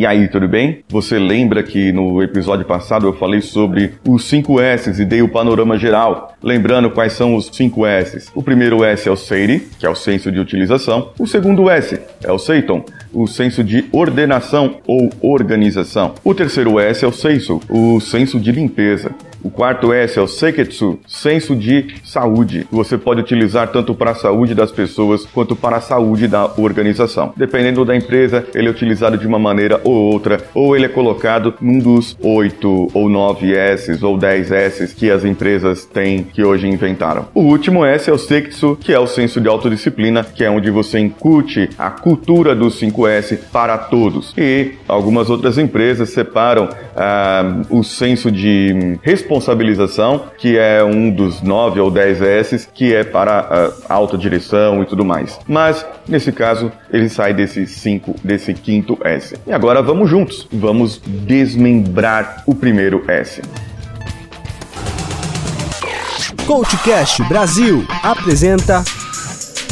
E aí, tudo bem? Você lembra que no episódio passado eu falei sobre os 5 S e dei o panorama geral? Lembrando quais são os 5 S. O primeiro S é o SEIRI, que é o senso de utilização. O segundo S é o SEITON, o senso de ordenação ou organização. O terceiro S é o SEISO, o senso de limpeza. O quarto S é o Seiketsu, senso de saúde. Você pode utilizar tanto para a saúde das pessoas quanto para a saúde da organização. Dependendo da empresa, ele é utilizado de uma maneira ou outra, ou ele é colocado num dos oito ou nove S's ou dez S's que as empresas têm que hoje inventaram. O último S é o Seiketsu, que é o senso de autodisciplina, que é onde você incute a cultura dos 5S para todos. E algumas outras empresas separam ah, o senso de responsabilização, que é um dos nove ou dez S's, que é para a autodireção e tudo mais. Mas, nesse caso, ele sai desse cinco, desse quinto S. E agora vamos juntos, vamos desmembrar o primeiro S. Coachcast Brasil apresenta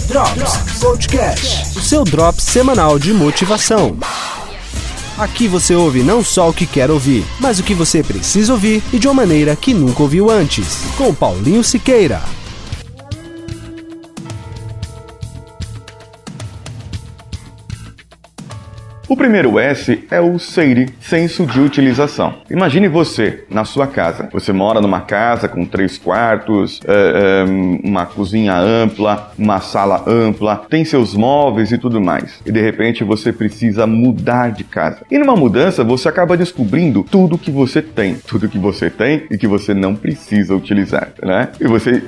Drops Coachcast, o seu drops semanal de motivação. Aqui você ouve não só o que quer ouvir, mas o que você precisa ouvir e de uma maneira que nunca ouviu antes. Com Paulinho Siqueira. O primeiro S é o SEIRI, senso de utilização. Imagine você na sua casa. Você mora numa casa com três quartos, é, é, uma cozinha ampla, uma sala ampla, tem seus móveis e tudo mais. E de repente você precisa mudar de casa. E numa mudança você acaba descobrindo tudo que você tem, tudo que você tem e que você não precisa utilizar, né? E você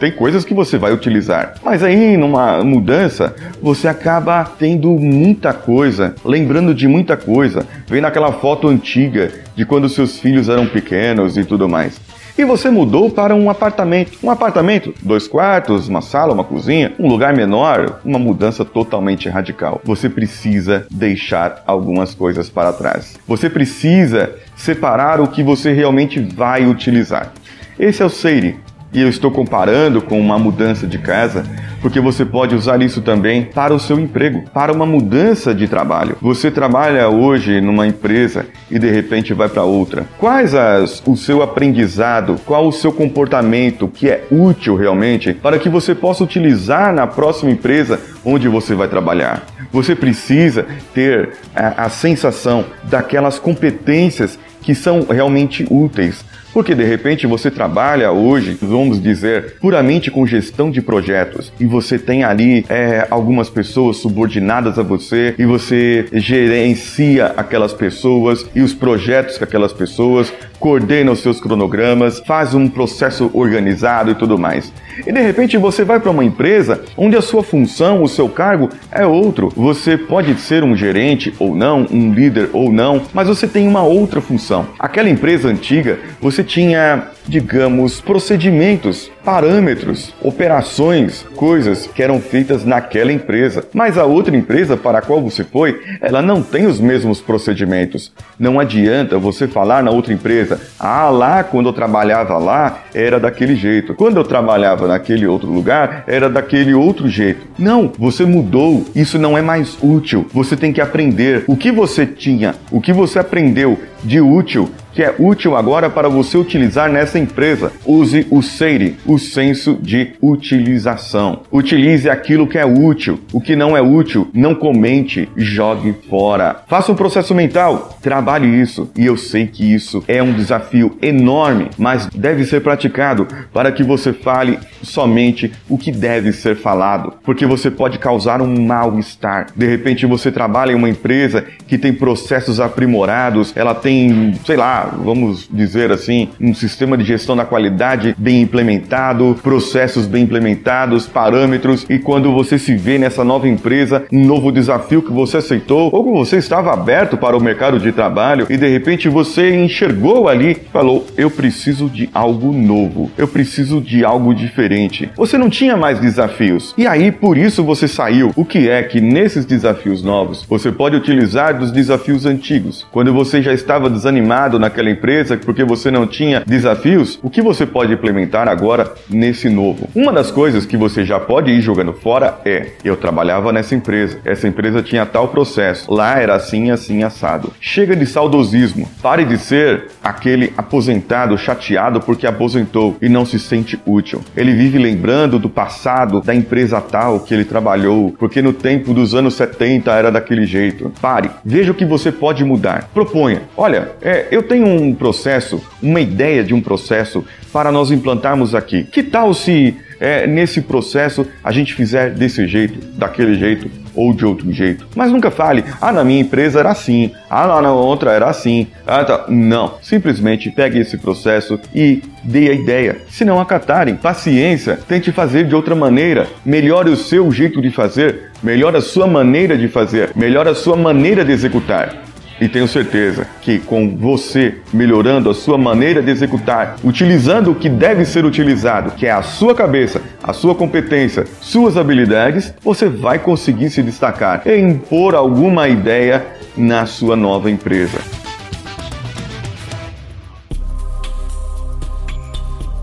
tem coisas que você vai utilizar, mas aí numa mudança você acaba tendo muita coisa lembrando de muita coisa, vendo aquela foto antiga de quando seus filhos eram pequenos e tudo mais. E você mudou para um apartamento. Um apartamento, dois quartos, uma sala, uma cozinha, um lugar menor, uma mudança totalmente radical. Você precisa deixar algumas coisas para trás. Você precisa separar o que você realmente vai utilizar. Esse é o Seire, e eu estou comparando com uma mudança de casa, porque você pode usar isso também para o seu emprego, para uma mudança de trabalho. Você trabalha hoje numa empresa e de repente vai para outra. Quais as, o seu aprendizado, qual o seu comportamento que é útil realmente para que você possa utilizar na próxima empresa onde você vai trabalhar? Você precisa ter a, a sensação daquelas competências que são realmente úteis porque de repente você trabalha hoje, vamos dizer, puramente com gestão de projetos e você tem ali é, algumas pessoas subordinadas a você e você gerencia aquelas pessoas e os projetos que aquelas pessoas coordena os seus cronogramas, faz um processo organizado e tudo mais. E de repente você vai para uma empresa onde a sua função, o seu cargo é outro. Você pode ser um gerente ou não, um líder ou não, mas você tem uma outra função. Aquela empresa antiga, você tinha digamos, procedimentos, parâmetros, operações, coisas que eram feitas naquela empresa. Mas a outra empresa para a qual você foi, ela não tem os mesmos procedimentos. Não adianta você falar na outra empresa, ah, lá quando eu trabalhava lá era daquele jeito. Quando eu trabalhava naquele outro lugar era daquele outro jeito. Não, você mudou. Isso não é mais útil. Você tem que aprender o que você tinha, o que você aprendeu de útil que é útil agora para você utilizar nessa empresa. Use o SEIRI, o senso de utilização. Utilize aquilo que é útil. O que não é útil, não comente, jogue fora. Faça um processo mental, trabalhe isso. E eu sei que isso é um desafio enorme, mas deve ser praticado para que você fale somente o que deve ser falado, porque você pode causar um mal-estar. De repente você trabalha em uma empresa que tem processos aprimorados, ela tem, sei lá, vamos dizer assim, um sistema de gestão da qualidade bem implementado, processos bem implementados, parâmetros, e quando você se vê nessa nova empresa, um novo desafio que você aceitou ou que você estava aberto para o mercado de de trabalho e de repente você enxergou ali, falou: "Eu preciso de algo novo. Eu preciso de algo diferente". Você não tinha mais desafios. E aí por isso você saiu. O que é que nesses desafios novos você pode utilizar dos desafios antigos? Quando você já estava desanimado naquela empresa porque você não tinha desafios, o que você pode implementar agora nesse novo? Uma das coisas que você já pode ir jogando fora é: eu trabalhava nessa empresa, essa empresa tinha tal processo, lá era assim, assim, assado. Chega de saudosismo, pare de ser aquele aposentado chateado porque aposentou e não se sente útil. Ele vive lembrando do passado da empresa tal que ele trabalhou, porque no tempo dos anos 70 era daquele jeito. Pare, veja o que você pode mudar. Proponha: olha, é, eu tenho um processo, uma ideia de um processo para nós implantarmos aqui. Que tal se é, nesse processo a gente fizer desse jeito, daquele jeito ou de outro jeito? Mas nunca fale, ah, na minha empresa era assim, ah, lá na outra era assim. Ah, tá. Não, simplesmente pegue esse processo e dê a ideia. Se não acatarem, paciência, tente fazer de outra maneira, melhore o seu jeito de fazer, melhore a sua maneira de fazer, melhore a sua maneira de executar. E tenho certeza que com você melhorando a sua maneira de executar, utilizando o que deve ser utilizado, que é a sua cabeça, a sua competência, suas habilidades, você vai conseguir se destacar e impor alguma ideia na sua nova empresa.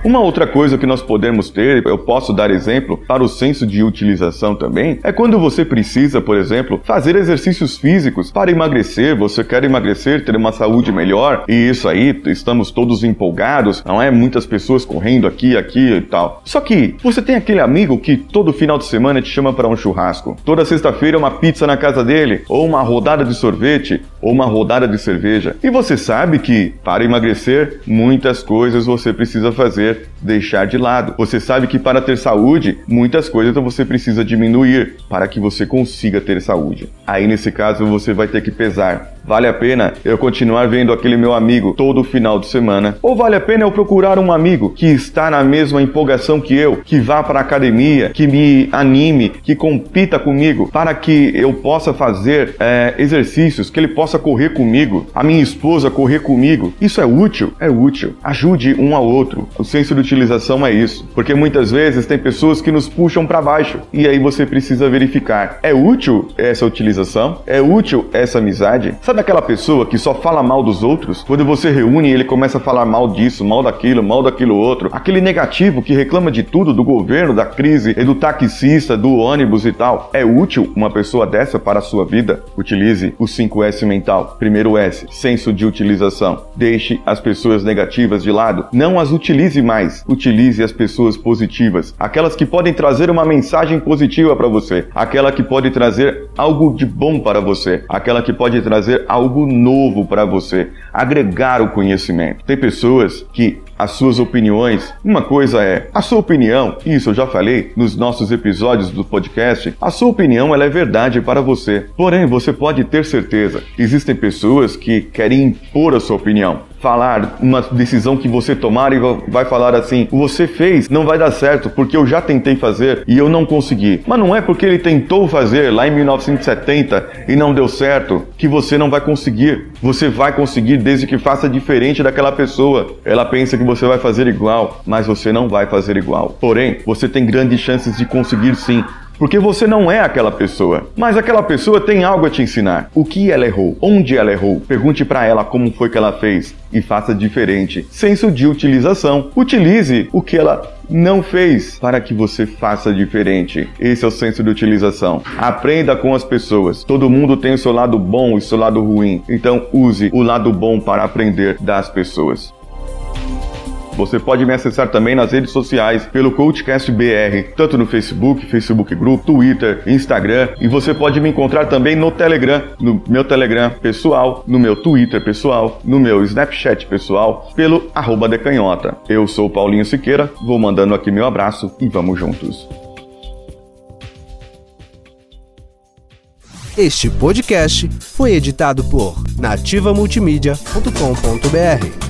Uma outra coisa que nós podemos ter, eu posso dar exemplo para o senso de utilização também, é quando você precisa, por exemplo, fazer exercícios físicos para emagrecer, você quer emagrecer, ter uma saúde melhor, e isso aí, estamos todos empolgados, não é? Muitas pessoas correndo aqui, aqui e tal. Só que você tem aquele amigo que todo final de semana te chama para um churrasco, toda sexta-feira uma pizza na casa dele, ou uma rodada de sorvete, ou uma rodada de cerveja. E você sabe que para emagrecer, muitas coisas você precisa fazer deixar de lado. Você sabe que para ter saúde, muitas coisas você precisa diminuir para que você consiga ter saúde. Aí nesse caso você vai ter que pesar Vale a pena eu continuar vendo aquele meu amigo todo final de semana? Ou vale a pena eu procurar um amigo que está na mesma empolgação que eu, que vá para a academia, que me anime, que compita comigo, para que eu possa fazer é, exercícios, que ele possa correr comigo, a minha esposa correr comigo? Isso é útil? É útil. Ajude um ao outro. O senso de utilização é isso. Porque muitas vezes tem pessoas que nos puxam para baixo e aí você precisa verificar: é útil essa utilização? É útil essa amizade? Sabe aquela pessoa que só fala mal dos outros? Quando você reúne ele começa a falar mal disso, mal daquilo, mal daquilo outro. Aquele negativo que reclama de tudo, do governo, da crise, e do taxista, do ônibus e tal. É útil uma pessoa dessa para a sua vida? Utilize o 5S mental. Primeiro S, senso de utilização. Deixe as pessoas negativas de lado. Não as utilize mais. Utilize as pessoas positivas. Aquelas que podem trazer uma mensagem positiva para você. Aquela que pode trazer algo de bom para você. Aquela que pode algo novo para você, agregar o conhecimento. Tem pessoas que as suas opiniões. Uma coisa é a sua opinião, isso eu já falei nos nossos episódios do podcast. A sua opinião ela é verdade para você. Porém, você pode ter certeza, existem pessoas que querem impor a sua opinião falar uma decisão que você tomar e vai falar assim: você fez, não vai dar certo porque eu já tentei fazer e eu não consegui. Mas não é porque ele tentou fazer lá em 1970 e não deu certo que você não vai conseguir. Você vai conseguir desde que faça diferente daquela pessoa. Ela pensa que você vai fazer igual, mas você não vai fazer igual. Porém, você tem grandes chances de conseguir sim porque você não é aquela pessoa, mas aquela pessoa tem algo a te ensinar. O que ela errou? Onde ela errou? Pergunte para ela como foi que ela fez e faça diferente. Senso de utilização. Utilize o que ela não fez para que você faça diferente. Esse é o senso de utilização. Aprenda com as pessoas. Todo mundo tem o seu lado bom e o seu lado ruim. Então use o lado bom para aprender das pessoas. Você pode me acessar também nas redes sociais pelo Coachcast BR, tanto no Facebook, Facebook Group, Twitter, Instagram e você pode me encontrar também no Telegram, no meu Telegram pessoal, no meu Twitter pessoal, no meu Snapchat pessoal, pelo arroba decanhota. Eu sou Paulinho Siqueira, vou mandando aqui meu abraço e vamos juntos. Este podcast foi editado por nativamultimídia.com.br.